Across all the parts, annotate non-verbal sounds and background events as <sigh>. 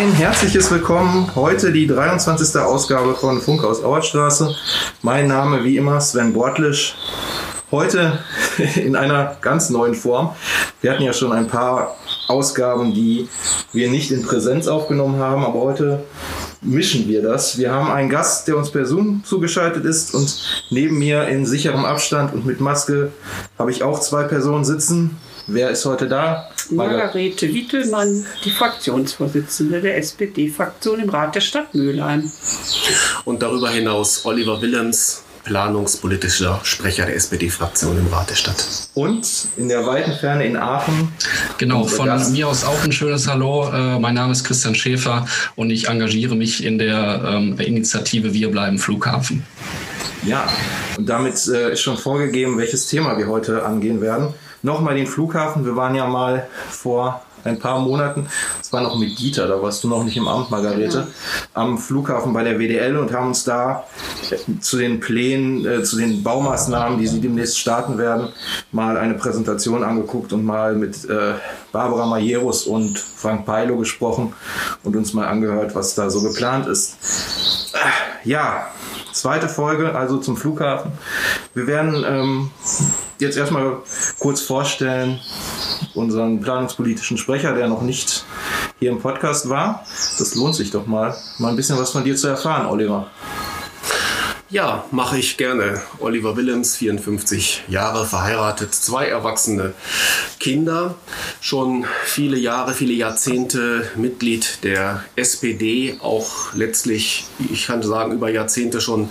Ein herzliches Willkommen. Heute die 23. Ausgabe von Funkhaus Auerstraße. Mein Name wie immer Sven Bortlisch. Heute <laughs> in einer ganz neuen Form. Wir hatten ja schon ein paar Ausgaben, die wir nicht in Präsenz aufgenommen haben, aber heute mischen wir das. Wir haben einen Gast, der uns per Zoom zugeschaltet ist und neben mir in sicherem Abstand und mit Maske habe ich auch zwei Personen sitzen. Wer ist heute da? Margarete Wittelmann, die Fraktionsvorsitzende der SPD-Fraktion im Rat der Stadt Mülheim. Und darüber hinaus Oliver Willems, planungspolitischer Sprecher der SPD-Fraktion im Rat der Stadt. Und in der weiten Ferne in Aachen. Genau, von Gast. mir aus auch ein schönes Hallo. Äh, mein Name ist Christian Schäfer und ich engagiere mich in der ähm, Initiative Wir bleiben Flughafen. Ja, und damit äh, ist schon vorgegeben, welches Thema wir heute angehen werden nochmal den Flughafen. Wir waren ja mal vor ein paar Monaten, das war noch mit Dieter, da warst du noch nicht im Amt, Margarete, ja. am Flughafen bei der WDL und haben uns da zu den Plänen, äh, zu den Baumaßnahmen, die sie demnächst starten werden, mal eine Präsentation angeguckt und mal mit äh, Barbara Majeros und Frank Peilo gesprochen und uns mal angehört, was da so geplant ist. Äh, ja, zweite Folge, also zum Flughafen. Wir werden ähm, jetzt erstmal kurz vorstellen, unseren planungspolitischen Sprecher, der noch nicht hier im Podcast war. Das lohnt sich doch mal, mal ein bisschen was von dir zu erfahren, Oliver. Ja, mache ich gerne. Oliver Willems, 54 Jahre, verheiratet, zwei erwachsene Kinder, schon viele Jahre, viele Jahrzehnte Mitglied der SPD, auch letztlich, ich kann sagen, über Jahrzehnte schon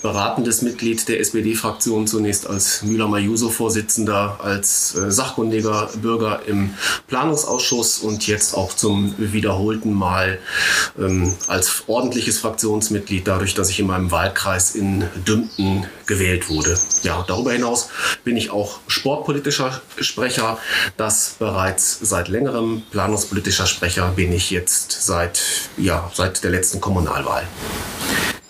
beratendes Mitglied der SPD-Fraktion, zunächst als Müller-Majuso-Vorsitzender, als äh, sachkundiger Bürger im Planungsausschuss und jetzt auch zum wiederholten Mal ähm, als ordentliches Fraktionsmitglied, dadurch, dass ich in meinem Wahlkreis in Dümpen gewählt wurde. Ja, darüber hinaus bin ich auch sportpolitischer Sprecher. Das bereits seit längerem planungspolitischer Sprecher bin ich jetzt seit, ja, seit der letzten Kommunalwahl.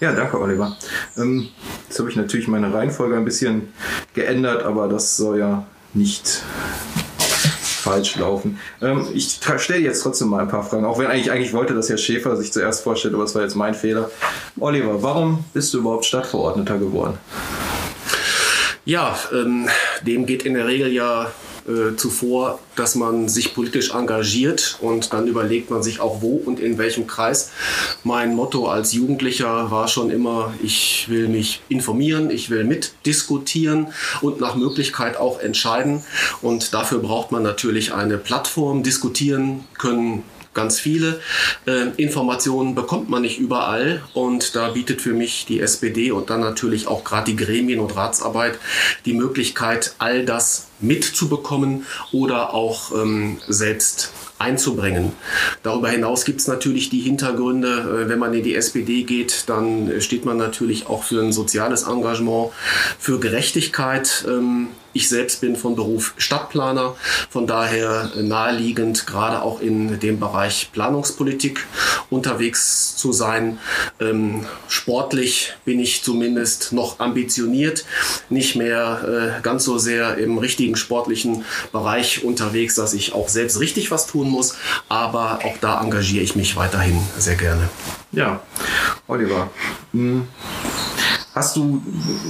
Ja, danke, Oliver. Ähm, jetzt habe ich natürlich meine Reihenfolge ein bisschen geändert, aber das soll ja nicht falsch laufen. Ähm, ich stelle jetzt trotzdem mal ein paar Fragen, auch wenn eigentlich, eigentlich wollte, dass Herr Schäfer sich zuerst vorstellt, aber das war jetzt mein Fehler. Oliver, warum bist du überhaupt Stadtverordneter geworden? Ja, ähm, dem geht in der Regel ja äh, zuvor, dass man sich politisch engagiert und dann überlegt man sich auch wo und in welchem Kreis. Mein Motto als Jugendlicher war schon immer, ich will mich informieren, ich will mitdiskutieren und nach Möglichkeit auch entscheiden. Und dafür braucht man natürlich eine Plattform. Diskutieren können ganz viele. Äh, Informationen bekommt man nicht überall und da bietet für mich die SPD und dann natürlich auch gerade die Gremien- und Ratsarbeit die Möglichkeit, all das mitzubekommen oder auch ähm, selbst einzubringen. Darüber hinaus gibt es natürlich die Hintergründe, äh, wenn man in die SPD geht, dann steht man natürlich auch für ein soziales Engagement, für Gerechtigkeit. Ähm, ich selbst bin von Beruf Stadtplaner, von daher naheliegend, gerade auch in dem Bereich Planungspolitik unterwegs zu sein. Ähm, sportlich bin ich zumindest noch ambitioniert, nicht mehr äh, ganz so sehr im richtigen sportlichen Bereich unterwegs, dass ich auch selbst richtig was tun muss, aber auch da engagiere ich mich weiterhin sehr gerne. Ja, Oliver. Hm. Hast du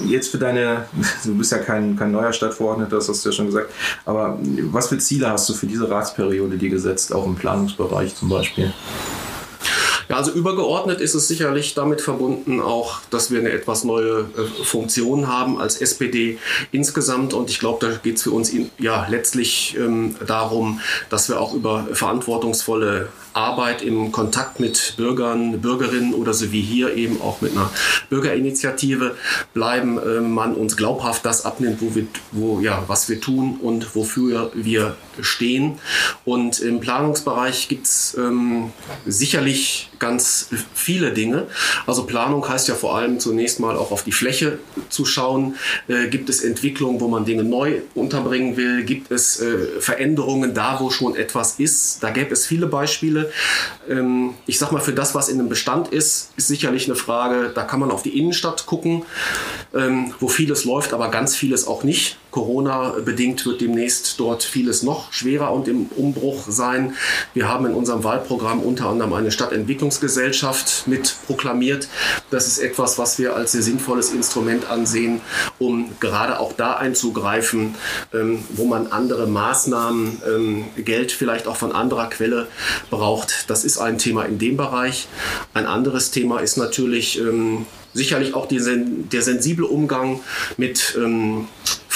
jetzt für deine, <laughs> du bist ja kein, kein neuer Stadtverordneter, das hast du ja schon gesagt, aber was für Ziele hast du für diese Ratsperiode dir gesetzt, auch im Planungsbereich zum Beispiel? Ja, also übergeordnet ist es sicherlich damit verbunden auch, dass wir eine etwas neue äh, Funktion haben als SPD insgesamt. Und ich glaube, da geht es für uns in, ja letztlich ähm, darum, dass wir auch über verantwortungsvolle Arbeit im Kontakt mit Bürgern, Bürgerinnen oder so wie hier eben auch mit einer Bürgerinitiative bleiben, äh, man uns glaubhaft das abnimmt, wo wir, wo, ja, was wir tun und wofür wir stehen. Und im Planungsbereich gibt es ähm, sicherlich ganz viele Dinge. Also Planung heißt ja vor allem zunächst mal auch auf die Fläche zu schauen. Äh, gibt es Entwicklungen, wo man Dinge neu unterbringen will? Gibt es äh, Veränderungen da, wo schon etwas ist? Da gäbe es viele Beispiele. Ähm, ich sag mal, für das, was in einem Bestand ist, ist sicherlich eine Frage, da kann man auf die Innenstadt gucken, ähm, wo vieles läuft, aber ganz vieles auch nicht Corona bedingt wird demnächst dort vieles noch schwerer und im Umbruch sein. Wir haben in unserem Wahlprogramm unter anderem eine Stadtentwicklungsgesellschaft mit proklamiert. Das ist etwas, was wir als sehr sinnvolles Instrument ansehen, um gerade auch da einzugreifen, ähm, wo man andere Maßnahmen, ähm, Geld vielleicht auch von anderer Quelle braucht. Das ist ein Thema in dem Bereich. Ein anderes Thema ist natürlich ähm, sicherlich auch der sensible Umgang mit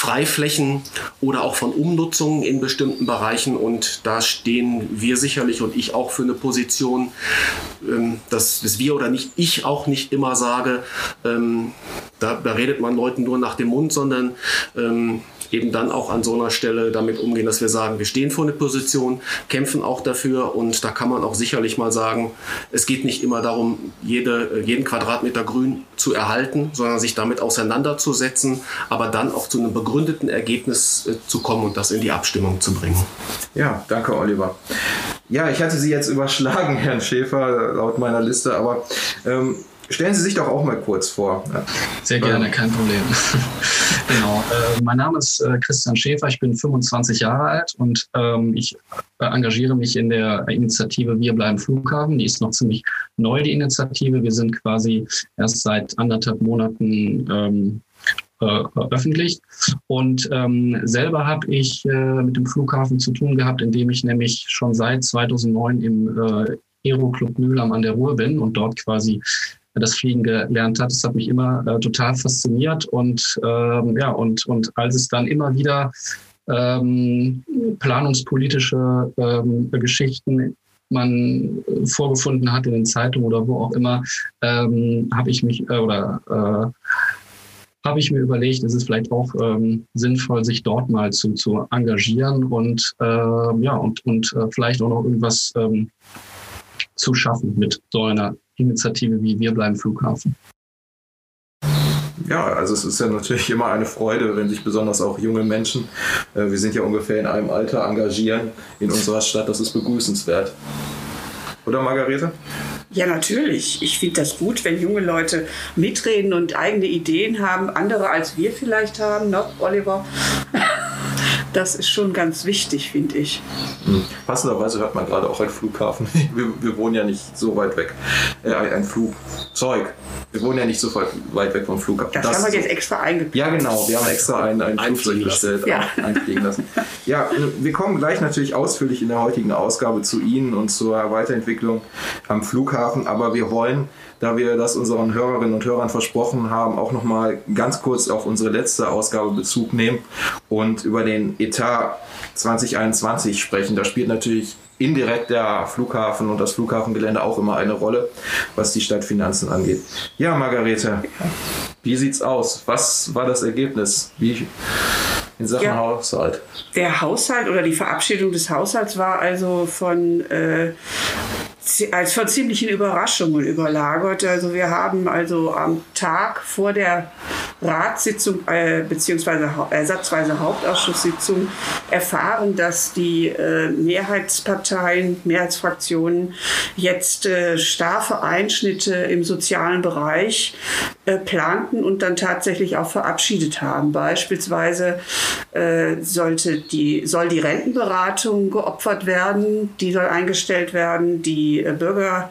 Freiflächen oder auch von Umnutzungen in bestimmten Bereichen. Und da stehen wir sicherlich und ich auch für eine Position, ähm, dass, dass wir oder nicht ich auch nicht immer sage, ähm, da, da, redet man Leuten nur nach dem Mund, sondern ähm, eben dann auch an so einer Stelle damit umgehen, dass wir sagen, wir stehen vor einer Position, kämpfen auch dafür und da kann man auch sicherlich mal sagen, es geht nicht immer darum, jede, jeden Quadratmeter Grün zu erhalten, sondern sich damit auseinanderzusetzen, aber dann auch zu einem begründeten Ergebnis äh, zu kommen und das in die Abstimmung zu bringen. Ja, danke Oliver. Ja, ich hatte Sie jetzt überschlagen, <laughs> Herrn Schäfer, laut meiner Liste, aber ähm, Stellen Sie sich doch auch mal kurz vor. Sehr gerne, kein Problem. <laughs> genau. Äh, mein Name ist äh, Christian Schäfer, ich bin 25 Jahre alt und ähm, ich äh, engagiere mich in der Initiative Wir bleiben Flughafen. Die ist noch ziemlich neu, die Initiative. Wir sind quasi erst seit anderthalb Monaten ähm, äh, öffentlich. Und ähm, selber habe ich äh, mit dem Flughafen zu tun gehabt, indem ich nämlich schon seit 2009 im äh, Aero Club Mühlheim an der Ruhr bin und dort quasi das Fliegen gelernt hat. Das hat mich immer äh, total fasziniert und ähm, ja und und als es dann immer wieder ähm, planungspolitische ähm, Geschichten man vorgefunden hat in den Zeitungen oder wo auch immer, ähm, habe ich mich äh, oder äh, habe ich mir überlegt, es ist vielleicht auch ähm, sinnvoll, sich dort mal zu, zu engagieren und äh, ja und und äh, vielleicht auch noch irgendwas ähm, zu schaffen mit so einer Initiative wie Wir bleiben Flughafen. Ja, also es ist ja natürlich immer eine Freude, wenn sich besonders auch junge Menschen, äh, wir sind ja ungefähr in einem Alter, engagieren in unserer Stadt. Das ist begrüßenswert. Oder Margarete? Ja, natürlich. Ich finde das gut, wenn junge Leute mitreden und eigene Ideen haben, andere als wir vielleicht haben, ne, Oliver? Das ist schon ganz wichtig, finde ich. Hm. Passenderweise hört man gerade auch ein Flughafen. <laughs> Wir, wir wohnen ja nicht so weit weg. Äh, ein Flugzeug. Wir wohnen ja nicht so weit weg vom Flughafen. Das, das haben wir jetzt extra eingeplant. Ja, genau. Wir haben extra ein, ein Flugzeug bestellt, ja. einfliegen lassen. Ja, wir kommen gleich natürlich ausführlich in der heutigen Ausgabe zu Ihnen und zur Weiterentwicklung am Flughafen. Aber wir wollen da wir das unseren Hörerinnen und Hörern versprochen haben, auch nochmal ganz kurz auf unsere letzte Ausgabe Bezug nehmen und über den Etat 2021 sprechen. Da spielt natürlich indirekt der Flughafen und das Flughafengelände auch immer eine Rolle, was die Stadtfinanzen angeht. Ja, Margarete, wie sieht's aus? Was war das Ergebnis? Wie in Sachen ja, Haushalt? Der Haushalt oder die Verabschiedung des Haushalts war also von äh, als von ziemlichen Überraschungen überlagert. Also wir haben also am Tag vor der Ratssitzung äh, bzw. ersatzweise Hauptausschusssitzung erfahren, dass die äh, Mehrheitsparteien, Mehrheitsfraktionen jetzt äh, starke Einschnitte im sozialen Bereich äh, planten und dann tatsächlich auch verabschiedet haben. Beispielsweise äh, sollte die, soll die Rentenberatung geopfert werden, die soll eingestellt werden, die äh, Bürger,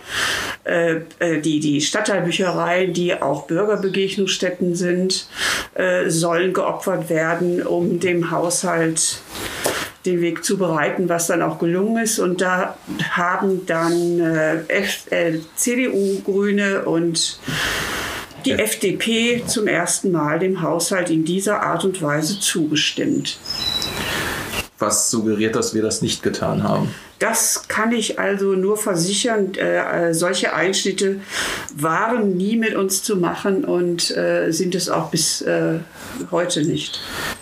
die, die Stadtteilbüchereien, die auch Bürgerbegegnungsstätten sind, äh, sollen geopfert werden, um dem Haushalt den Weg zu bereiten, was dann auch gelungen ist. Und da haben dann äh, äh, CDU, Grüne und die FDP zum ersten Mal dem Haushalt in dieser Art und Weise zugestimmt. Was suggeriert, dass wir das nicht getan haben? Das kann ich also nur versichern. Äh, äh, solche Einschnitte waren nie mit uns zu machen und äh, sind es auch bis äh, heute nicht.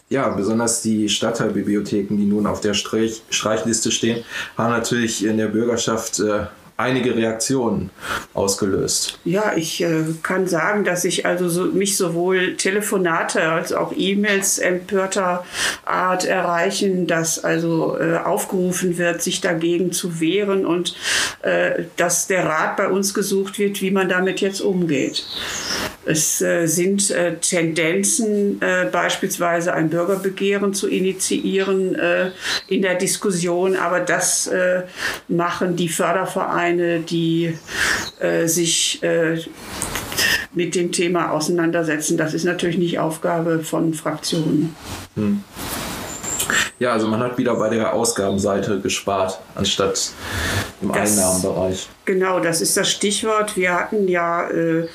Ja, besonders die Stadtteilbibliotheken, die nun auf der Streich Streichliste stehen, haben natürlich in der Bürgerschaft äh, einige Reaktionen ausgelöst. Ja, ich äh, kann sagen, dass ich also so, mich sowohl Telefonate als auch E-Mails empörter Art erreichen, dass also äh, aufgerufen wird, sich dagegen zu wehren und äh, dass der Rat bei uns gesucht wird, wie man damit jetzt umgeht. Es äh, sind äh, Tendenzen, äh, beispielsweise ein Bürgerbegehren zu initiieren in der Diskussion, aber das machen die Fördervereine, die sich mit dem Thema auseinandersetzen. Das ist natürlich nicht Aufgabe von Fraktionen. Hm. Ja, also man hat wieder bei der Ausgabenseite gespart, anstatt im das, Einnahmenbereich. Genau, das ist das Stichwort. Wir hatten ja äh,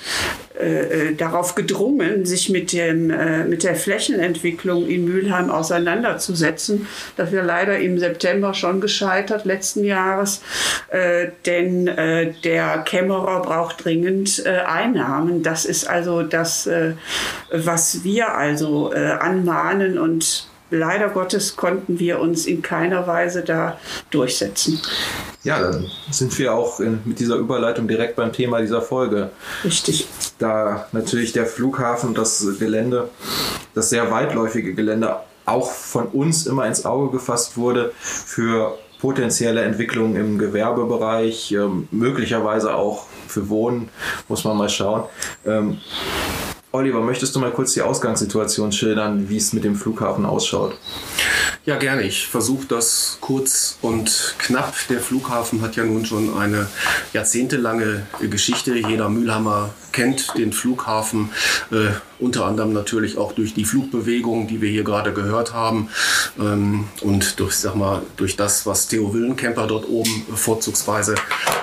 äh, äh, darauf gedrungen, sich mit, dem, äh, mit der Flächenentwicklung in Mülheim auseinanderzusetzen. Das wäre leider im September schon gescheitert letzten Jahres, äh, denn äh, der Kämmerer braucht dringend Einnahmen. Das ist also das, was wir also anmahnen und leider Gottes konnten wir uns in keiner Weise da durchsetzen. Ja, dann sind wir auch in, mit dieser Überleitung direkt beim Thema dieser Folge. Richtig. Da natürlich der Flughafen und das Gelände, das sehr weitläufige Gelände, auch von uns immer ins Auge gefasst wurde für potenzielle Entwicklungen im Gewerbebereich, ähm, möglicherweise auch für Wohnen, muss man mal schauen. Oliver, möchtest du mal kurz die Ausgangssituation schildern, wie es mit dem Flughafen ausschaut? Ja, gerne. Ich versuche das kurz und knapp. Der Flughafen hat ja nun schon eine jahrzehntelange Geschichte. Jeder Mühlhammer kennt den Flughafen, äh, unter anderem natürlich auch durch die Flugbewegung, die wir hier gerade gehört haben ähm, und durch, sag mal, durch das, was Theo Willenkemper dort oben vorzugsweise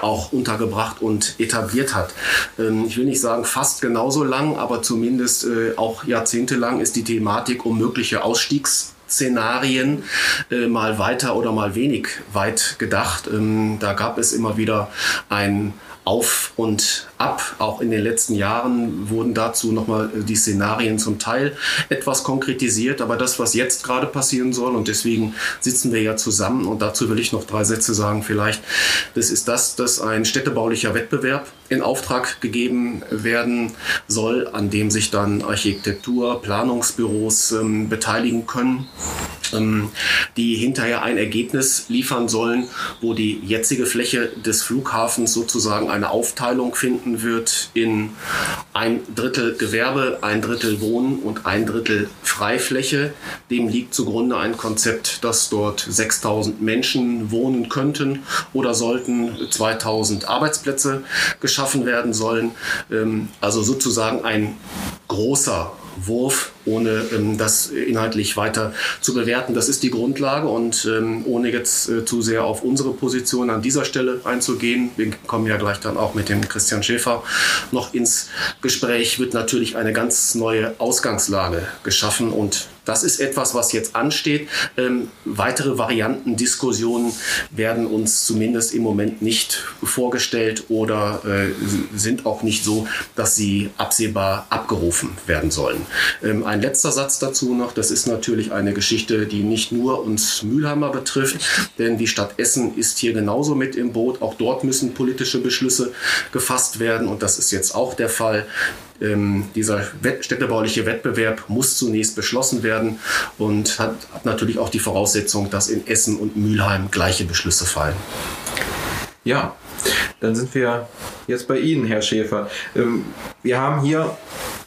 auch untergebracht und etabliert hat. Ähm, ich will nicht sagen fast genauso lang, aber zumindest äh, auch jahrzehntelang ist die Thematik um mögliche Ausstiegs Szenarien äh, mal weiter oder mal wenig weit gedacht. Ähm, da gab es immer wieder ein auf und ab. Auch in den letzten Jahren wurden dazu nochmal äh, die Szenarien zum Teil etwas konkretisiert. Aber das, was jetzt gerade passieren soll, und deswegen sitzen wir ja zusammen, und dazu will ich noch drei Sätze sagen, vielleicht, das ist das, dass ein städtebaulicher Wettbewerb in Auftrag gegeben werden soll, an dem sich dann Architektur, Planungsbüros ähm, beteiligen können die hinterher ein Ergebnis liefern sollen, wo die jetzige Fläche des Flughafens sozusagen eine Aufteilung finden wird in ein Drittel Gewerbe, ein Drittel Wohnen und ein Drittel Freifläche. Dem liegt zugrunde ein Konzept, dass dort 6000 Menschen wohnen könnten oder sollten 2000 Arbeitsplätze geschaffen werden sollen. Ähm, also sozusagen ein großer Wurf, ohne ähm, das inhaltlich weiter zu bewerten. Das ist die Grundlage und ähm, ohne jetzt äh, zu sehr auf unsere Position an dieser Stelle einzugehen, wir kommen ja gleich dann auch mit dem Christian Schäfer noch ins Gespräch, wird natürlich eine ganz neue Ausgangslage geschaffen und das ist etwas, was jetzt ansteht. Ähm, weitere Variantendiskussionen werden uns zumindest im Moment nicht vorgestellt oder äh, sind auch nicht so, dass sie absehbar abgerufen werden sollen. Ähm, ein letzter Satz dazu noch. Das ist natürlich eine Geschichte, die nicht nur uns Mülheimer betrifft, denn die Stadt Essen ist hier genauso mit im Boot. Auch dort müssen politische Beschlüsse gefasst werden und das ist jetzt auch der Fall. Ähm, dieser Wett städtebauliche Wettbewerb muss zunächst beschlossen werden und hat, hat natürlich auch die Voraussetzung, dass in Essen und Mülheim gleiche Beschlüsse fallen. Ja, dann sind wir jetzt bei Ihnen, Herr Schäfer. Ähm, wir haben hier,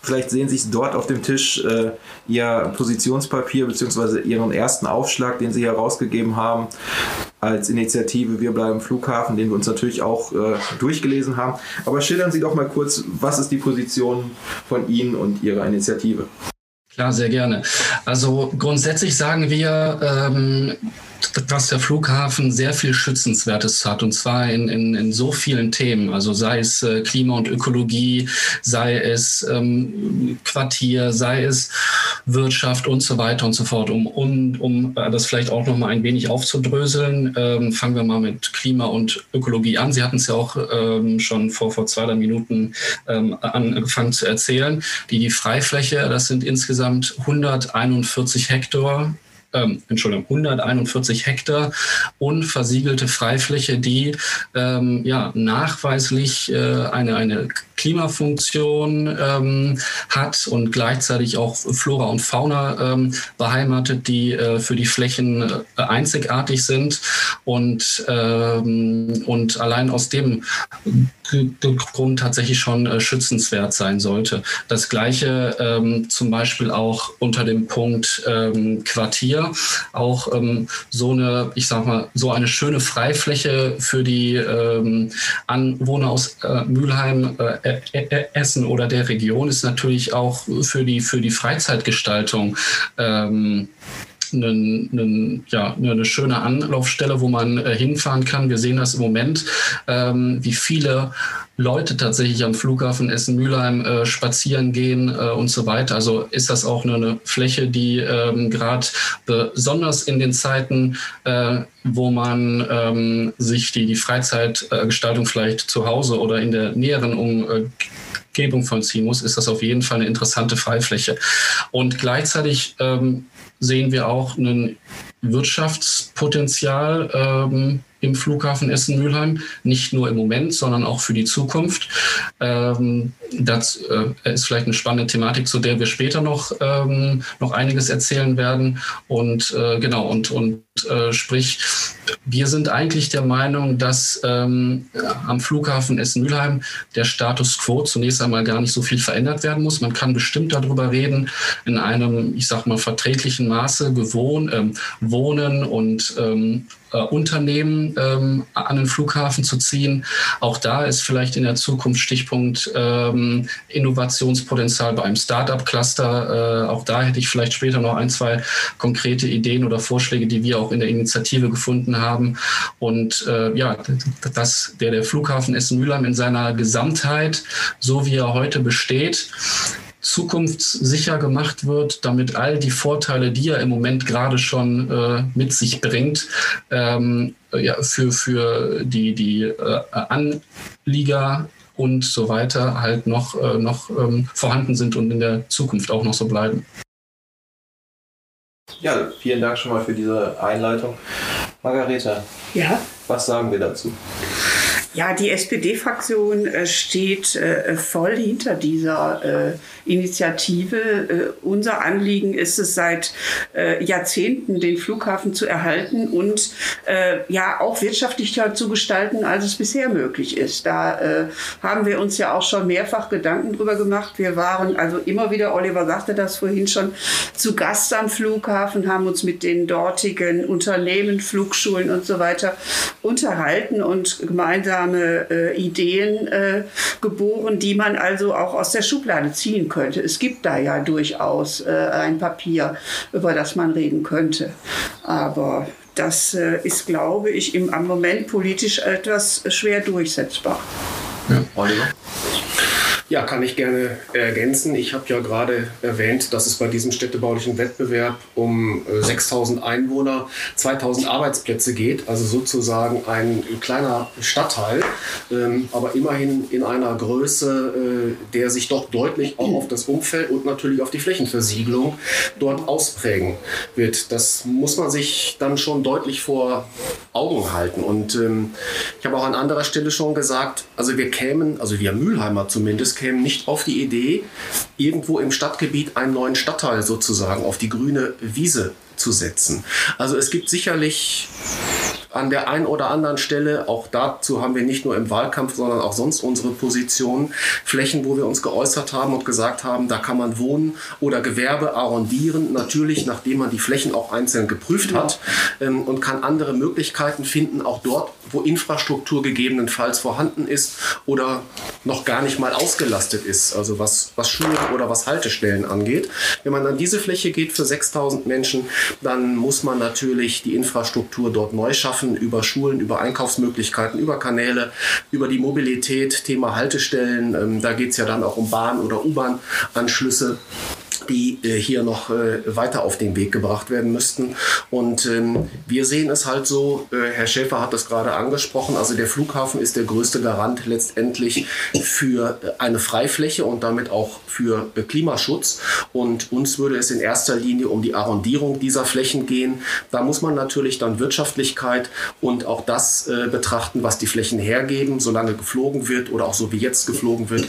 vielleicht sehen Sie es dort auf dem Tisch, äh, Ihr Positionspapier bzw. Ihren ersten Aufschlag, den Sie hier rausgegeben haben als Initiative Wir bleiben Flughafen, den wir uns natürlich auch äh, durchgelesen haben. Aber schildern Sie doch mal kurz, was ist die Position von Ihnen und Ihrer Initiative? Klar, sehr gerne. Also grundsätzlich sagen wir, ähm, dass der Flughafen sehr viel Schützenswertes hat und zwar in, in, in so vielen Themen, also sei es äh, Klima und Ökologie, sei es ähm, Quartier, sei es Wirtschaft und so weiter und so fort. Um, um, um äh, das vielleicht auch noch mal ein wenig aufzudröseln, ähm, fangen wir mal mit Klima und Ökologie an. Sie hatten es ja auch ähm, schon vor, vor zwei, drei Minuten ähm, angefangen zu erzählen. Die, die Freifläche, das sind insgesamt 141 Hektar ähm, Entschuldigung, 141 Hektar unversiegelte Freifläche, die ähm, ja, nachweislich äh, eine, eine Klimafunktion ähm, hat und gleichzeitig auch Flora und Fauna ähm, beheimatet, die äh, für die Flächen äh, einzigartig sind. Und, ähm, und allein aus dem Grund tatsächlich schon äh, schützenswert sein sollte. Das gleiche ähm, zum Beispiel auch unter dem Punkt ähm, Quartier, auch ähm, so eine, ich sag mal, so eine schöne Freifläche für die ähm, Anwohner aus äh, Mülheim, äh, Essen oder der Region ist natürlich auch für die für die Freizeitgestaltung ähm, einen, einen, ja, eine schöne Anlaufstelle, wo man äh, hinfahren kann. Wir sehen das im Moment, ähm, wie viele Leute tatsächlich am Flughafen Essen-Mülheim äh, spazieren gehen äh, und so weiter. Also ist das auch eine, eine Fläche, die ähm, gerade besonders in den Zeiten, äh, wo man ähm, sich die, die Freizeitgestaltung vielleicht zu Hause oder in der näheren Umgebung vollziehen muss, ist das auf jeden Fall eine interessante Freifläche. Und gleichzeitig ähm, sehen wir auch ein Wirtschaftspotenzial ähm, im Flughafen Essen-Mülheim, nicht nur im Moment, sondern auch für die Zukunft. Ähm, das äh, ist vielleicht eine spannende Thematik, zu der wir später noch, ähm, noch einiges erzählen werden. Und äh, genau, und, und äh, sprich, wir sind eigentlich der Meinung, dass ähm, am Flughafen Essen-Mülheim der Status quo zunächst einmal gar nicht so viel verändert werden muss. Man kann bestimmt darüber reden, in einem, ich sag mal, verträglichen Maße gewohn, ähm, wohnen und ähm, äh, Unternehmen ähm, an den Flughafen zu ziehen. Auch da ist vielleicht in der Zukunft Stichpunkt ähm, Innovationspotenzial bei einem Startup-Cluster. Äh, auch da hätte ich vielleicht später noch ein, zwei konkrete Ideen oder Vorschläge, die wir auch in der Initiative gefunden haben. Und äh, ja, dass der, der Flughafen Essen-Mülheim in seiner Gesamtheit, so wie er heute besteht, zukunftssicher gemacht wird, damit all die Vorteile, die er im Moment gerade schon äh, mit sich bringt, ähm, ja, für, für die, die äh, Anlieger und so weiter halt noch, äh, noch ähm, vorhanden sind und in der Zukunft auch noch so bleiben. Ja, vielen Dank schon mal für diese Einleitung. Margarete, ja? was sagen wir dazu? Ja, die SPD-Fraktion äh, steht äh, voll hinter dieser äh, Initiative. Unser Anliegen ist es seit Jahrzehnten, den Flughafen zu erhalten und ja auch wirtschaftlicher zu gestalten, als es bisher möglich ist. Da haben wir uns ja auch schon mehrfach Gedanken drüber gemacht. Wir waren also immer wieder, Oliver sagte das vorhin schon, zu Gast am Flughafen, haben uns mit den dortigen Unternehmen, Flugschulen und so weiter unterhalten und gemeinsam gemeinsame äh, Ideen äh, geboren, die man also auch aus der Schublade ziehen könnte. Es gibt da ja durchaus äh, ein Papier, über das man reden könnte. Aber das äh, ist, glaube ich, im, am Moment politisch etwas schwer durchsetzbar. Ja, Oliver? Ja, kann ich gerne ergänzen. Ich habe ja gerade erwähnt, dass es bei diesem städtebaulichen Wettbewerb um 6000 äh, Einwohner, 2000 Arbeitsplätze geht, also sozusagen ein kleiner Stadtteil, ähm, aber immerhin in einer Größe, äh, der sich doch deutlich auch auf das Umfeld und natürlich auf die Flächenversiegelung dort ausprägen wird. Das muss man sich dann schon deutlich vor Augen halten. Und ähm, ich habe auch an anderer Stelle schon gesagt, also wir kämen, also wir Mülheimer zumindest, kämen nicht auf die Idee, irgendwo im Stadtgebiet einen neuen Stadtteil sozusagen auf die grüne Wiese zu setzen. Also es gibt sicherlich an der einen oder anderen Stelle, auch dazu haben wir nicht nur im Wahlkampf, sondern auch sonst unsere Position, Flächen, wo wir uns geäußert haben und gesagt haben, da kann man Wohnen oder Gewerbe arrondieren, natürlich nachdem man die Flächen auch einzeln geprüft hat ähm, und kann andere Möglichkeiten finden, auch dort, wo Infrastruktur gegebenenfalls vorhanden ist oder noch gar nicht mal ausgelastet ist, also was, was Schulen oder was Haltestellen angeht. Wenn man an diese Fläche geht für 6000 Menschen, dann muss man natürlich die Infrastruktur dort neu schaffen, über Schulen, über Einkaufsmöglichkeiten, über Kanäle, über die Mobilität, Thema Haltestellen. Ähm, da geht es ja dann auch um Bahn- oder U-Bahn-Anschlüsse. Die äh, hier noch äh, weiter auf den Weg gebracht werden müssten. Und ähm, wir sehen es halt so, äh, Herr Schäfer hat das gerade angesprochen, also der Flughafen ist der größte Garant letztendlich für äh, eine Freifläche und damit auch für äh, Klimaschutz. Und uns würde es in erster Linie um die Arrondierung dieser Flächen gehen. Da muss man natürlich dann Wirtschaftlichkeit und auch das äh, betrachten, was die Flächen hergeben. Solange geflogen wird oder auch so wie jetzt geflogen wird,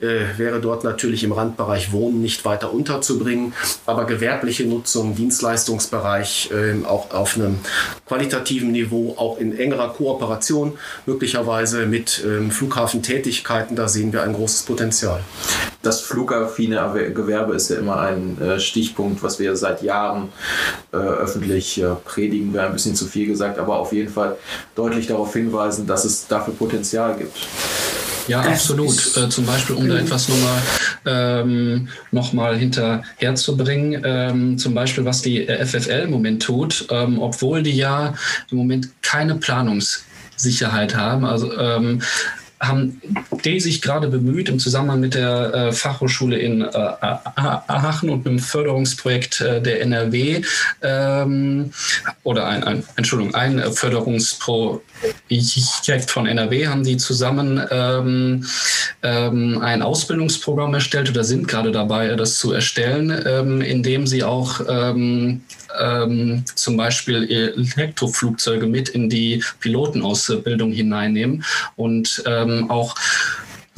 wäre dort natürlich im Randbereich Wohnen nicht weiter unter unterzubringen, aber gewerbliche Nutzung, Dienstleistungsbereich äh, auch auf einem qualitativen Niveau, auch in engerer Kooperation möglicherweise mit ähm, Flughafentätigkeiten, da sehen wir ein großes Potenzial. Das flugaffine Gewerbe ist ja immer ein äh, Stichpunkt, was wir seit Jahren äh, öffentlich äh, predigen, wäre ein bisschen zu viel gesagt, aber auf jeden Fall deutlich darauf hinweisen, dass es dafür Potenzial gibt. Ja, das absolut. Äh, zum Beispiel, um da etwas nochmal ähm, noch hinterherzubringen, ähm, zum Beispiel, was die FFL im Moment tut, ähm, obwohl die ja im Moment keine Planungssicherheit haben. Also ähm, haben die sich gerade bemüht, im Zusammenhang mit der äh, Fachhochschule in äh, Aachen und einem Förderungsprojekt äh, der NRW ähm, oder ein, ein, Entschuldigung, ein Förderungsprojekt von NRW haben die zusammen ähm, ähm, ein Ausbildungsprogramm erstellt oder sind gerade dabei, das zu erstellen, ähm, in dem sie auch ähm, ähm, zum Beispiel Elektroflugzeuge mit in die Pilotenausbildung hineinnehmen. Und ähm, auch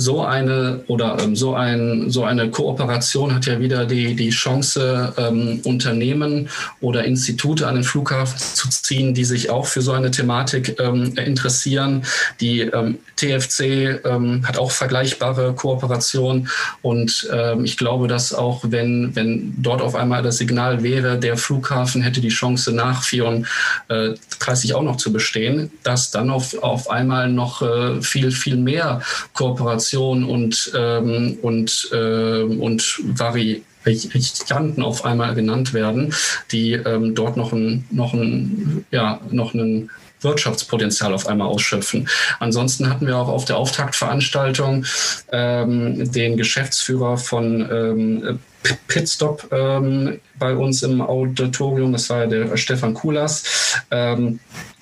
so eine oder ähm, so, ein, so eine Kooperation hat ja wieder die, die Chance, ähm, Unternehmen oder Institute an den Flughafen zu ziehen, die sich auch für so eine Thematik ähm, interessieren. Die ähm, TFC ähm, hat auch vergleichbare Kooperationen und ähm, ich glaube, dass auch wenn, wenn dort auf einmal das Signal wäre, der Flughafen hätte die Chance nach 34 äh, auch noch zu bestehen, dass dann auf, auf einmal noch äh, viel, viel mehr Kooperationen Variation und, ähm, und, äh, und Varianten auf einmal genannt werden, die ähm, dort noch ein, noch ein, ja, noch einen Wirtschaftspotenzial auf einmal ausschöpfen. Ansonsten hatten wir auch auf der Auftaktveranstaltung ähm, den Geschäftsführer von ähm, Pitstop ähm, bei uns im Auditorium, das war der Stefan Kulas. Ähm,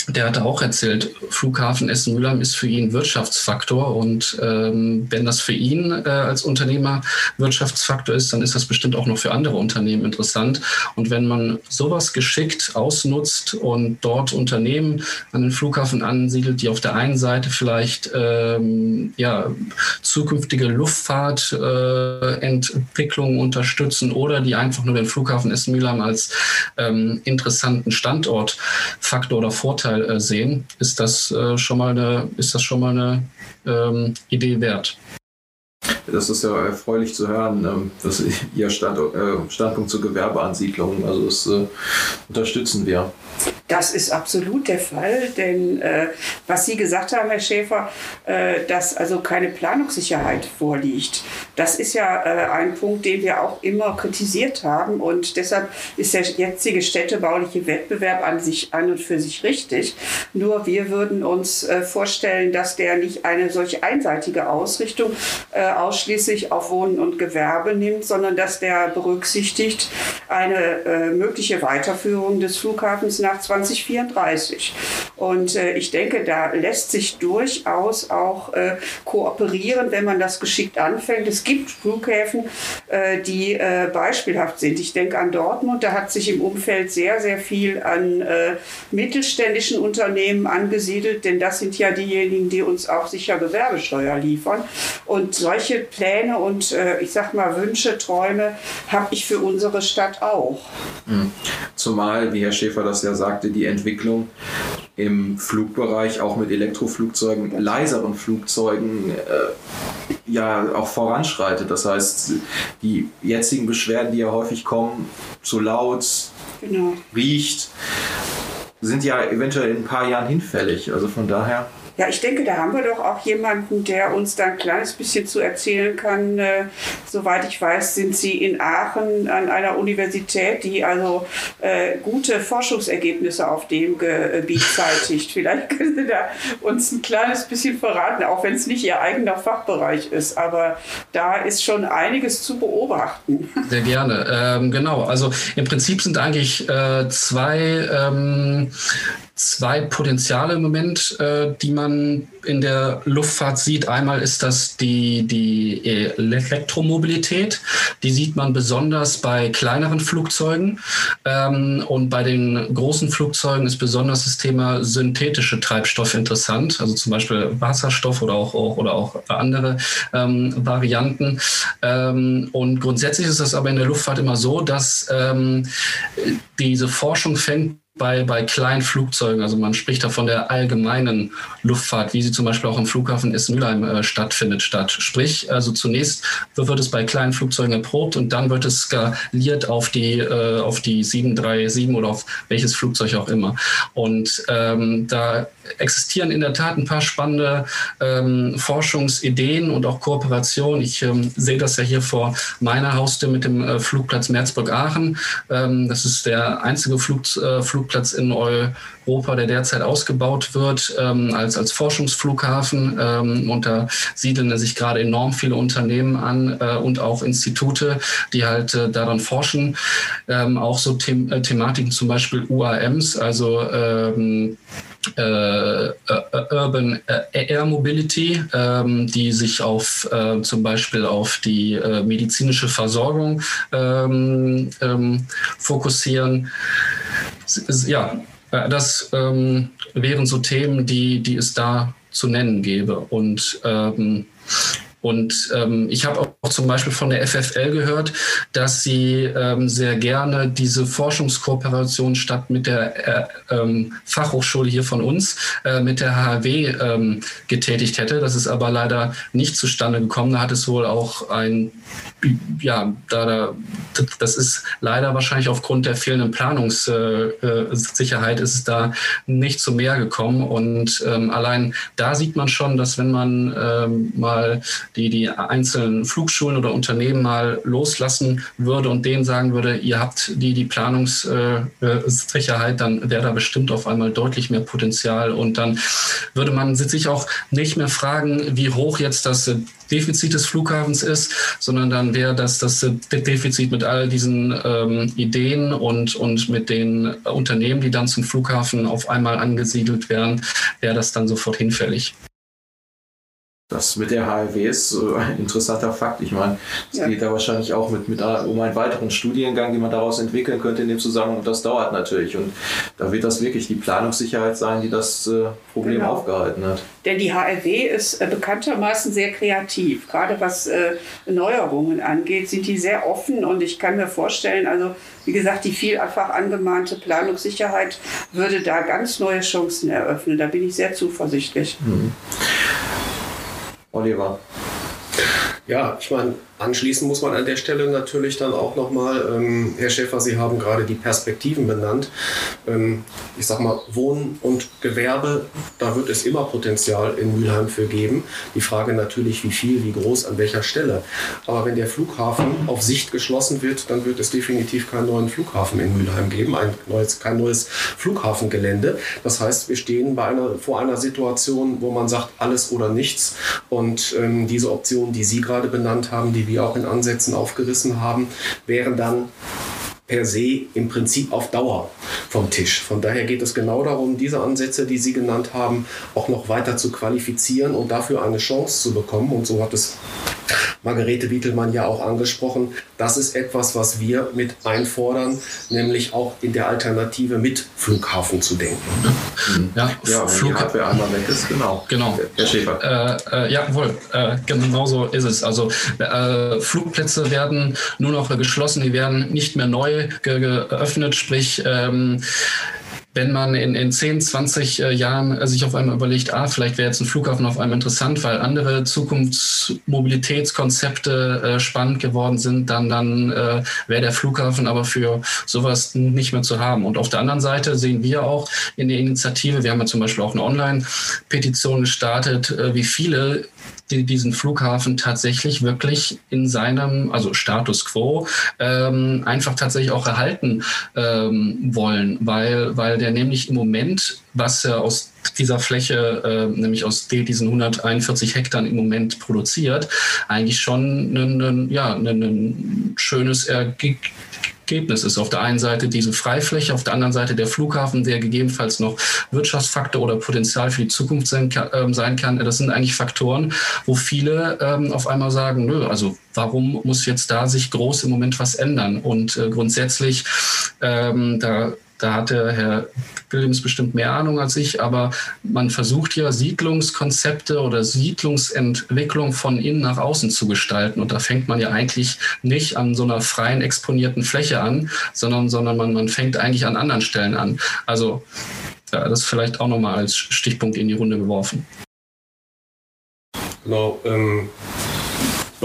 der hatte auch erzählt, Flughafen Essen-Mülheim ist für ihn Wirtschaftsfaktor und ähm, wenn das für ihn äh, als Unternehmer Wirtschaftsfaktor ist, dann ist das bestimmt auch noch für andere Unternehmen interessant. Und wenn man sowas geschickt ausnutzt und dort Unternehmen an den Flughafen ansiedelt, die auf der einen Seite vielleicht ähm, ja, zukünftige Luftfahrtentwicklungen äh, unterstützen oder die einfach nur den Flughafen Essen-Mülheim als ähm, interessanten Standortfaktor oder Vorteil Vorteil äh, sehen, ist das äh, schon mal eine, ist das schon mal eine ähm, Idee wert. Das ist ja erfreulich zu hören, ähm, dass <laughs> Ihr Stand, äh, Standpunkt zur Gewerbeansiedlung, also das unterstützen wir. Das ist absolut der Fall, denn äh, was Sie gesagt haben, Herr Schäfer, äh, dass also keine Planungssicherheit vorliegt, das ist ja äh, ein Punkt, den wir auch immer kritisiert haben und deshalb ist der jetzige städtebauliche Wettbewerb an sich an und für sich richtig. Nur wir würden uns äh, vorstellen, dass der nicht eine solche einseitige Ausrichtung äh, ausschließlich auf Wohnen und Gewerbe nimmt, sondern dass der berücksichtigt eine äh, mögliche Weiterführung des Flughafens nach 20 2034. Und äh, ich denke, da lässt sich durchaus auch äh, kooperieren, wenn man das geschickt anfängt. Es gibt Flughäfen, äh, die äh, beispielhaft sind. Ich denke an Dortmund, da hat sich im Umfeld sehr, sehr viel an äh, mittelständischen Unternehmen angesiedelt, denn das sind ja diejenigen, die uns auch sicher Gewerbesteuer liefern. Und solche Pläne und äh, ich sag mal Wünsche, Träume habe ich für unsere Stadt auch. Hm. Zumal, wie Herr Schäfer das ja sagte, die Entwicklung im Flugbereich auch mit Elektroflugzeugen, leiseren Flugzeugen äh, ja auch voranschreitet. Das heißt, die jetzigen Beschwerden, die ja häufig kommen, zu laut, genau. riecht, sind ja eventuell in ein paar Jahren hinfällig. Also von daher Ja, ich denke, da haben wir doch auch jemanden, der uns da ein kleines bisschen zu erzählen kann. Äh, soweit ich weiß, sind Sie in Aachen an einer Universität, die also äh, gute Forschungsergebnisse auf dem Gebiet zeitigt. Vielleicht können Sie da uns ein kleines bisschen verraten, auch wenn es nicht Ihr eigener Fachbereich ist. Aber da ist schon einiges zu beobachten. Sehr gerne. Ähm, genau. Also im Prinzip sind eigentlich äh, zwei ähm, zwei Potenziale im Moment, äh, die man in der Luftfahrt sieht. Einmal ist das die, die Elektromobilität. Die sieht man besonders bei kleineren Flugzeugen. Ähm, und bei den großen Flugzeugen ist besonders das Thema synthetische Treibstoffe interessant. Also zum Beispiel Wasserstoff oder auch, auch oder auch andere ähm, Varianten. Ähm, und grundsätzlich ist das aber in der Luftfahrt immer so, dass ähm, diese Forschung fängt bei, bei kleinen Flugzeugen, also man spricht da von der allgemeinen Luftfahrt, wie sie zum Beispiel auch im Flughafen Essen-Mülheim äh, stattfindet, statt. Sprich, also zunächst wird es bei kleinen Flugzeugen erprobt und dann wird es skaliert auf die, äh, auf die 737 oder auf welches Flugzeug auch immer. Und ähm, da existieren in der Tat ein paar spannende ähm, Forschungsideen und auch Kooperationen. Ich ähm, sehe das ja hier vor meiner Haustür mit dem äh, Flugplatz Merzburg-Aachen. Ähm, das ist der einzige Flug, äh, Flugplatz in Europa, der derzeit ausgebaut wird ähm, als, als Forschungsflughafen. Ähm, und da siedeln sich gerade enorm viele Unternehmen an äh, und auch Institute, die halt äh, daran forschen. Ähm, auch so The äh, Thematiken zum Beispiel UAMs, also äh, äh, Urban Air Mobility, ähm, die sich auf äh, zum Beispiel auf die äh, medizinische Versorgung ähm, ähm, fokussieren. Ja, äh, das ähm, wären so Themen, die, die es da zu nennen gäbe. Und ähm, und ähm, ich habe auch zum Beispiel von der FFL gehört, dass sie ähm, sehr gerne diese Forschungskooperation statt mit der äh, ähm, Fachhochschule hier von uns, äh, mit der HHW ähm, getätigt hätte. Das ist aber leider nicht zustande gekommen. Da hat es wohl auch ein, ja, da, da, das ist leider wahrscheinlich aufgrund der fehlenden Planungssicherheit äh, ist es da nicht zu mehr gekommen. Und ähm, allein da sieht man schon, dass wenn man ähm, mal die die einzelnen Flugschulen oder Unternehmen mal loslassen würde und denen sagen würde, ihr habt die, die Planungssicherheit, dann wäre da bestimmt auf einmal deutlich mehr Potenzial und dann würde man sich auch nicht mehr fragen, wie hoch jetzt das Defizit des Flughafens ist, sondern dann wäre das das Defizit mit all diesen ähm, Ideen und, und mit den Unternehmen, die dann zum Flughafen auf einmal angesiedelt werden, wäre das dann sofort hinfällig. Das mit der HLW ist ein interessanter Fakt. Ich meine, es ja. geht da wahrscheinlich auch mit, mit um einen weiteren Studiengang, den man daraus entwickeln könnte in dem Zusammenhang. Und das dauert natürlich. Und da wird das wirklich die Planungssicherheit sein, die das äh, Problem genau. aufgehalten hat. Denn die HLW ist äh, bekanntermaßen sehr kreativ. Gerade was äh, Neuerungen angeht, sind die sehr offen. Und ich kann mir vorstellen, also wie gesagt, die vielfach angemahnte Planungssicherheit würde da ganz neue Chancen eröffnen. Da bin ich sehr zuversichtlich. Mhm. Oliver. Ja, ich meine, Anschließend muss man an der Stelle natürlich dann auch nochmal, ähm, Herr Schäfer, Sie haben gerade die Perspektiven benannt. Ähm, ich sag mal, Wohnen und Gewerbe, da wird es immer Potenzial in Mülheim für geben. Die Frage natürlich, wie viel, wie groß, an welcher Stelle. Aber wenn der Flughafen auf Sicht geschlossen wird, dann wird es definitiv keinen neuen Flughafen in Mülheim geben, ein neues, kein neues Flughafengelände. Das heißt, wir stehen bei einer, vor einer Situation, wo man sagt, alles oder nichts. Und ähm, diese Option, die Sie gerade benannt haben, die wir auch in Ansätzen aufgerissen haben, wären dann per se im Prinzip auf Dauer vom Tisch. Von daher geht es genau darum, diese Ansätze, die Sie genannt haben, auch noch weiter zu qualifizieren und dafür eine Chance zu bekommen. Und so hat es Margarete Wietelmann ja auch angesprochen. Das ist etwas, was wir mit einfordern, nämlich auch in der Alternative mit Flughafen zu denken. Ja, ja Flughardware einmal weg ist, genau. Genau. Herr Schäfer. Äh, äh, jawohl, äh, genau so ist es. Also äh, Flugplätze werden nur noch geschlossen, die werden nicht mehr neu ge geöffnet, sprich ähm, wenn man in, in 10, 20 äh, Jahren sich auf einmal überlegt, ah, vielleicht wäre jetzt ein Flughafen auf einmal interessant, weil andere Zukunftsmobilitätskonzepte äh, spannend geworden sind, dann, dann äh, wäre der Flughafen aber für sowas nicht mehr zu haben. Und auf der anderen Seite sehen wir auch in der Initiative, wir haben ja zum Beispiel auch eine Online-Petition gestartet, äh, wie viele die diesen Flughafen tatsächlich wirklich in seinem, also Status quo, ähm, einfach tatsächlich auch erhalten ähm, wollen, weil, weil der nämlich im Moment, was er aus dieser Fläche, äh, nämlich aus diesen 141 Hektar im Moment produziert, eigentlich schon ein, ein ja, ein, ein schönes Ergebnis Ergebnis ist. Auf der einen Seite diese Freifläche, auf der anderen Seite der Flughafen, der gegebenenfalls noch Wirtschaftsfaktor oder Potenzial für die Zukunft sein. Ähm, sein kann. Das sind eigentlich Faktoren, wo viele ähm, auf einmal sagen, nö, also warum muss jetzt da sich groß im Moment was ändern? Und äh, grundsätzlich, ähm, da da hat der Herr Williams bestimmt mehr Ahnung als ich, aber man versucht ja Siedlungskonzepte oder Siedlungsentwicklung von innen nach außen zu gestalten. Und da fängt man ja eigentlich nicht an so einer freien exponierten Fläche an, sondern, sondern man, man fängt eigentlich an anderen Stellen an. Also ja, das vielleicht auch nochmal als Stichpunkt in die Runde geworfen. Genau. Ähm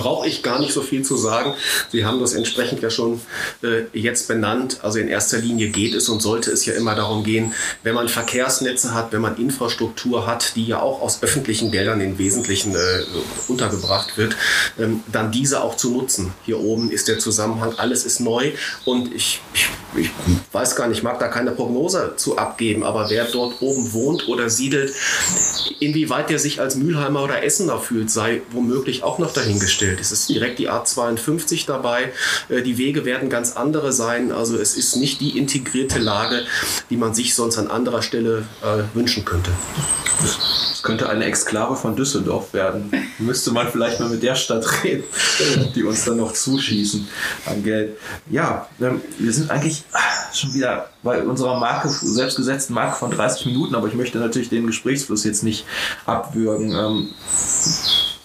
brauche ich gar nicht so viel zu sagen. Sie haben das entsprechend ja schon äh, jetzt benannt. Also in erster Linie geht es und sollte es ja immer darum gehen, wenn man Verkehrsnetze hat, wenn man Infrastruktur hat, die ja auch aus öffentlichen Geldern im Wesentlichen äh, untergebracht wird, ähm, dann diese auch zu nutzen. Hier oben ist der Zusammenhang, alles ist neu und ich, ich, ich weiß gar nicht, ich mag da keine Prognose zu abgeben, aber wer dort oben wohnt oder siedelt, inwieweit der sich als Mülheimer oder Essener fühlt, sei womöglich auch noch dahingestellt dargestellt. Es ist direkt die A52 dabei. Äh, die Wege werden ganz andere sein. Also es ist nicht die integrierte Lage, die man sich sonst an anderer Stelle äh, wünschen könnte. Es könnte eine Exklave von Düsseldorf werden. <laughs> Müsste man vielleicht mal mit der Stadt reden, die uns dann noch zuschießen an Geld. Ja, ähm, wir sind eigentlich schon wieder bei unserer Marke, selbstgesetzten Marke von 30 Minuten, aber ich möchte natürlich den Gesprächsfluss jetzt nicht abwürgen.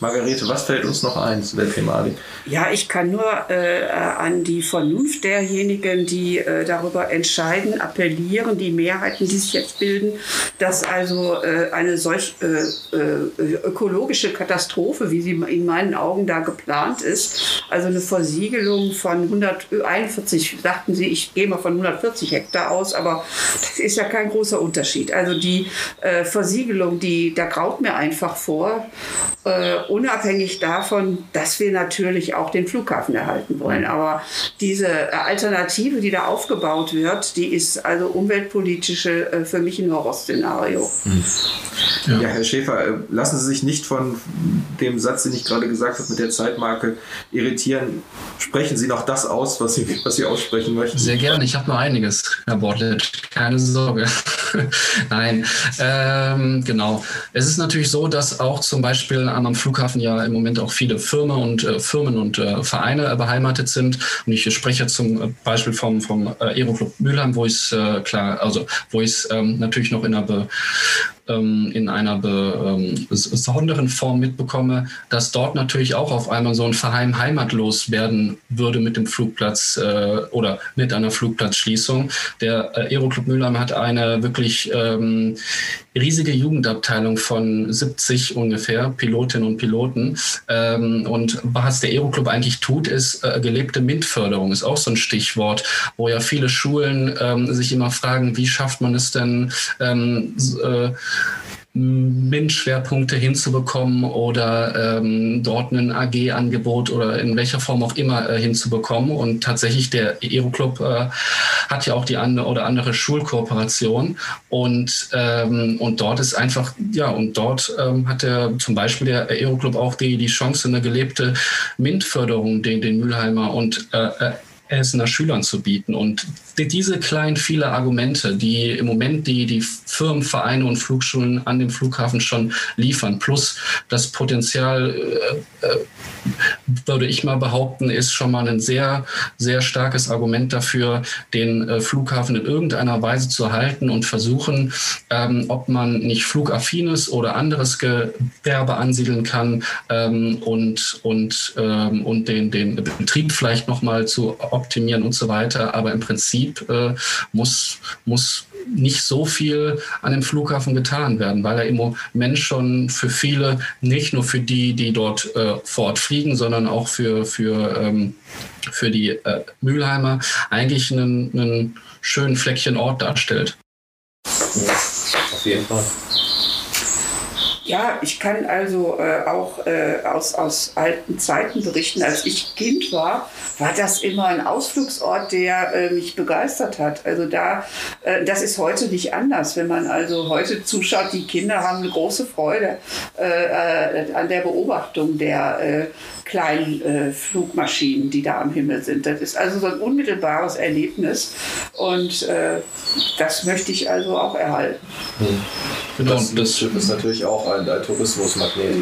Margarete, was fällt uns noch ein zu der Thematik? Ja, ich kann nur äh, an die Vernunft derjenigen, die äh, darüber entscheiden, appellieren, die Mehrheiten, die sich jetzt bilden, dass also äh, eine solch äh, äh, ökologische Katastrophe, wie sie in meinen Augen da geplant ist, also eine Versiegelung von 141, sagten sie, ich gehe mal von 140 Hektar aus, aber das ist ja kein großer Unterschied. Also die äh, Versiegelung, die, da graut mir einfach vor unabhängig davon, dass wir natürlich auch den Flughafen erhalten wollen. Aber diese Alternative, die da aufgebaut wird, die ist also umweltpolitische äh, für mich ein Horrorszenario. Hm. Ja. ja, Herr Schäfer, äh, lassen Sie sich nicht von dem Satz, den ich gerade gesagt habe, mit der Zeitmarke irritieren. Sprechen Sie noch das aus, was Sie, was Sie aussprechen möchten. Sehr gerne. Ich habe nur einiges, Herr Bortlet. Keine Sorge. <laughs> Nein, ähm, genau. Es ist natürlich so, dass auch zum Beispiel am Flughafen ja im Moment auch viele Firmen und äh, Firmen und äh, Vereine beheimatet sind. Und ich spreche zum Beispiel vom, vom äh, Aeroclub Mülheim, wo ich es äh, klar, also wo ich es ähm, natürlich noch in einer Be ähm, in einer besonderen ähm, Form mitbekomme, dass dort natürlich auch auf einmal so ein Verein heimatlos werden würde mit dem Flugplatz äh, oder mit einer Flugplatzschließung. Der äh, Aeroclub Mülheim hat eine wirklich ähm, riesige Jugendabteilung von 70 ungefähr Pilotinnen und Piloten. Ähm, und was der Aeroclub eigentlich tut, ist äh, gelebte MINT-Förderung, ist auch so ein Stichwort, wo ja viele Schulen ähm, sich immer fragen, wie schafft man es denn, ähm, äh, MINT-Schwerpunkte hinzubekommen oder ähm, dort ein AG-Angebot oder in welcher Form auch immer äh, hinzubekommen. Und tatsächlich der Aero-Club äh, hat ja auch die eine oder andere Schulkooperation und, ähm, und dort ist einfach, ja, und dort ähm, hat der zum Beispiel der Aero-Club auch die, die Chance, eine gelebte MINT-Förderung den, den Mülheimer und äh, äh Essener Schülern zu bieten. Und diese kleinen, viele Argumente, die im Moment die, die Firmen, Vereine und Flugschulen an dem Flughafen schon liefern, plus das Potenzial, äh, äh, würde ich mal behaupten, ist schon mal ein sehr, sehr starkes Argument dafür, den äh, Flughafen in irgendeiner Weise zu erhalten und versuchen, ähm, ob man nicht flugaffines oder anderes Gewerbe ansiedeln kann ähm, und, und, ähm, und den, den Betrieb vielleicht nochmal zu optimieren und so weiter. Aber im Prinzip äh, muss, muss nicht so viel an dem Flughafen getan werden, weil er im Moment schon für viele, nicht nur für die, die dort äh, vor Ort fliegen, sondern auch für, für, ähm, für die äh, Mülheimer eigentlich einen, einen schönen Fleckchen Ort darstellt. Ja, auf jeden Fall. Ja, ich kann also äh, auch äh, aus, aus alten Zeiten berichten. Als ich Kind war, war das immer ein Ausflugsort, der äh, mich begeistert hat. Also da, äh, das ist heute nicht anders. Wenn man also heute zuschaut, die Kinder haben eine große Freude äh, äh, an der Beobachtung der kleinen äh, Flugmaschinen, die da am Himmel sind. Das ist also so ein unmittelbares Erlebnis und äh, das möchte ich also auch erhalten. Hm. Genau, das, das Schiff ist natürlich auch ein, ein Tourismusmagnet.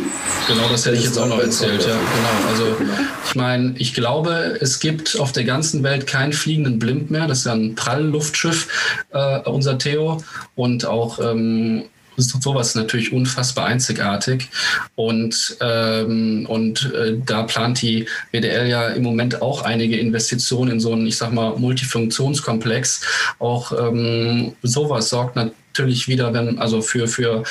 Genau, das hätte ich jetzt auch noch erzählt. Ja, genau. Also ich meine, ich glaube, es gibt auf der ganzen Welt keinen fliegenden Blimp mehr. Das ist ja ein Prallluftschiff, äh, unser Theo. Und auch ähm, sowas natürlich unfassbar einzigartig. Und, ähm, und äh, da plant die WDL ja im Moment auch einige Investitionen in so einen, ich sag mal, Multifunktionskomplex. Auch ähm, sowas sorgt natürlich wieder, wenn, also für, für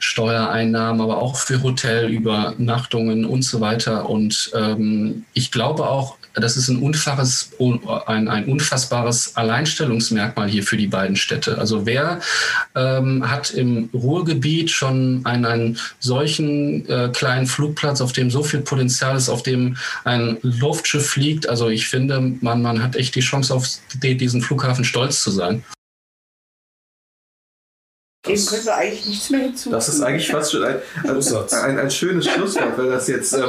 Steuereinnahmen, aber auch für Hotelübernachtungen und so weiter. Und ähm, ich glaube auch, das ist ein, unfaches, ein, ein unfassbares Alleinstellungsmerkmal hier für die beiden Städte. Also wer ähm, hat im Ruhrgebiet schon einen, einen solchen äh, kleinen Flugplatz, auf dem so viel Potenzial ist, auf dem ein Luftschiff fliegt? Also ich finde, man, man hat echt die Chance, auf diesen Flughafen stolz zu sein. Dem können wir eigentlich nichts mehr hinzufügen. Das ist eigentlich fast schon ein, ein, ein, ein schönes Schlusswort, weil das jetzt äh,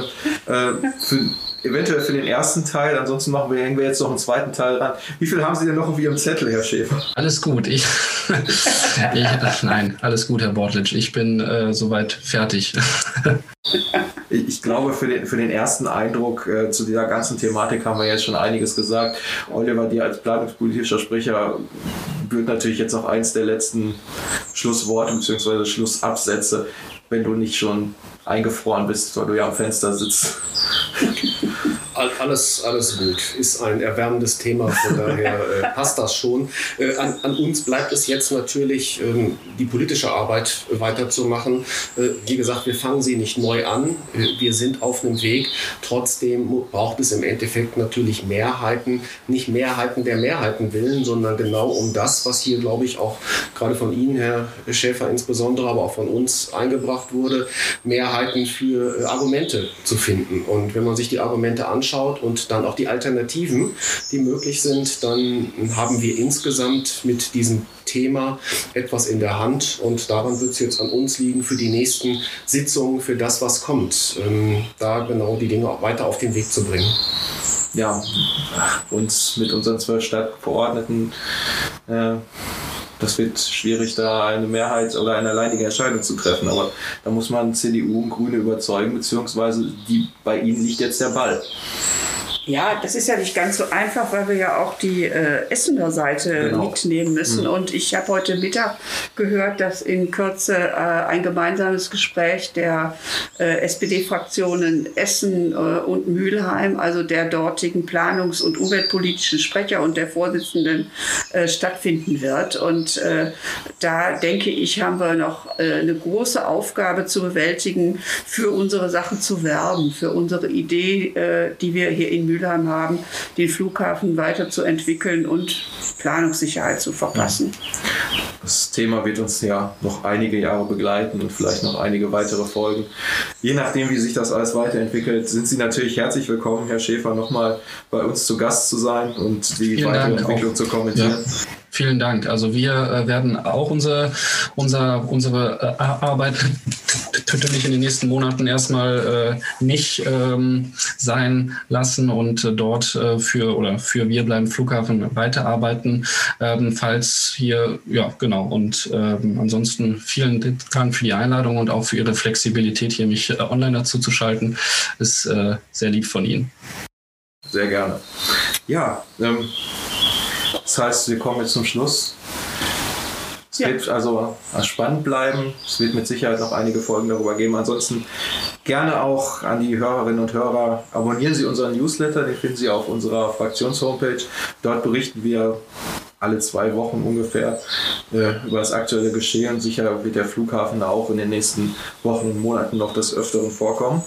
äh für eventuell für den ersten Teil. Ansonsten machen wir, hängen wir jetzt noch einen zweiten Teil ran. Wie viel haben Sie denn noch auf Ihrem Zettel, Herr Schäfer? Alles gut. Ich, <laughs> ich nein, alles gut, Herr Bortlic. Ich bin äh, soweit fertig. <laughs> ich, glaube, für den, für den ersten Eindruck äh, zu dieser ganzen Thematik haben wir jetzt schon einiges gesagt. Oliver, dir als planungspolitischer Sprecher wird natürlich jetzt noch eins der letzten Schlussworte bzw. Schlussabsätze, wenn du nicht schon eingefroren bist, weil du ja am Fenster sitzt. Alles, alles gut. Ist ein erwärmendes Thema, von daher äh, <laughs> passt das schon. Äh, an, an, uns bleibt es jetzt natürlich, ähm, die politische Arbeit weiterzumachen. Äh, wie gesagt, wir fangen sie nicht neu an. Äh, wir sind auf einem Weg. Trotzdem braucht es im Endeffekt natürlich Mehrheiten. Nicht Mehrheiten der Mehrheiten willen, sondern genau um das, was hier, glaube ich, auch gerade von Ihnen, Herr Schäfer insbesondere, aber auch von uns eingebracht wurde, Mehrheiten für äh, Argumente zu finden. Und wenn man sich die Argumente anschaut und dann auch die Alternativen, die möglich sind, dann haben wir insgesamt mit diesem Thema etwas in der Hand und daran wird es jetzt an uns liegen für die nächsten Sitzungen, für das, was kommt, ähm, da genau die Dinge auch weiter auf den Weg zu bringen. Ja, uns mit unseren zwölf Stadtverordneten äh, das wird schwierig, da eine Mehrheit oder eine alleinige Entscheidung zu treffen. Aber da muss man CDU und Grüne überzeugen, beziehungsweise die, bei ihnen liegt jetzt der Ball. Ja, das ist ja nicht ganz so einfach, weil wir ja auch die äh, Essener Seite genau. mitnehmen müssen. Mhm. Und ich habe heute Mittag gehört, dass in Kürze äh, ein gemeinsames Gespräch der äh, SPD-Fraktionen Essen äh, und Mülheim, also der dortigen planungs- und umweltpolitischen Sprecher und der Vorsitzenden, äh, stattfinden wird. Und äh, da denke ich, haben wir noch eine große Aufgabe zu bewältigen, für unsere Sachen zu werben, für unsere Idee, die wir hier in Mülheim haben, den Flughafen weiterzuentwickeln und Planungssicherheit zu verpassen. Das Thema wird uns ja noch einige Jahre begleiten und vielleicht noch einige weitere Folgen. Je nachdem, wie sich das alles weiterentwickelt, sind Sie natürlich herzlich willkommen, Herr Schäfer, nochmal bei uns zu Gast zu sein und die Vielen weitere Dank Entwicklung auch. zu kommentieren. Ja. Vielen Dank. Also wir äh, werden auch unsere, unser, unsere äh, Arbeit natürlich in den nächsten Monaten erstmal äh, nicht ähm, sein lassen und äh, dort äh, für oder für wir bleiben Flughafen weiterarbeiten, ähm, falls hier, ja genau. Und ähm, ansonsten vielen Dank für die Einladung und auch für Ihre Flexibilität, hier mich äh, online dazu zu schalten. Ist sehr lieb von Ihnen. Sehr gerne. Ja, ähm, das heißt, wir kommen jetzt zum Schluss. Es ja. wird also spannend bleiben. Es wird mit Sicherheit noch einige Folgen darüber geben. Ansonsten gerne auch an die Hörerinnen und Hörer, abonnieren Sie unseren Newsletter, den finden Sie auf unserer Fraktionshomepage. Dort berichten wir alle zwei Wochen ungefähr äh, über das aktuelle Geschehen. Sicher wird der Flughafen auch in den nächsten Wochen und Monaten noch des Öfteren vorkommen.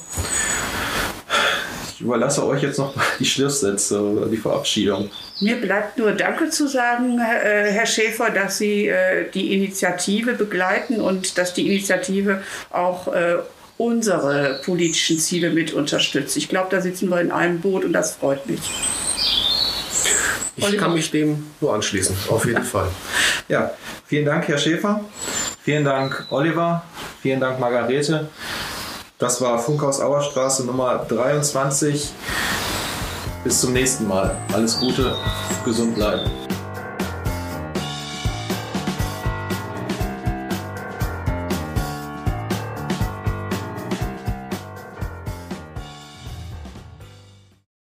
Ich überlasse euch jetzt noch die Schlusssätze oder die Verabschiedung. Mir bleibt nur Danke zu sagen, äh, Herr Schäfer, dass Sie äh, die Initiative begleiten und dass die Initiative auch äh, unsere politischen Ziele mit unterstützt. Ich glaube, da sitzen wir in einem Boot und das freut mich. Ich kann mich dem nur anschließen, auf jeden <laughs> Fall. Ja, vielen Dank, Herr Schäfer. Vielen Dank, Oliver. Vielen Dank, Margarete. Das war Funkhaus Auerstraße Nummer 23. Bis zum nächsten Mal. Alles Gute, gesund bleiben.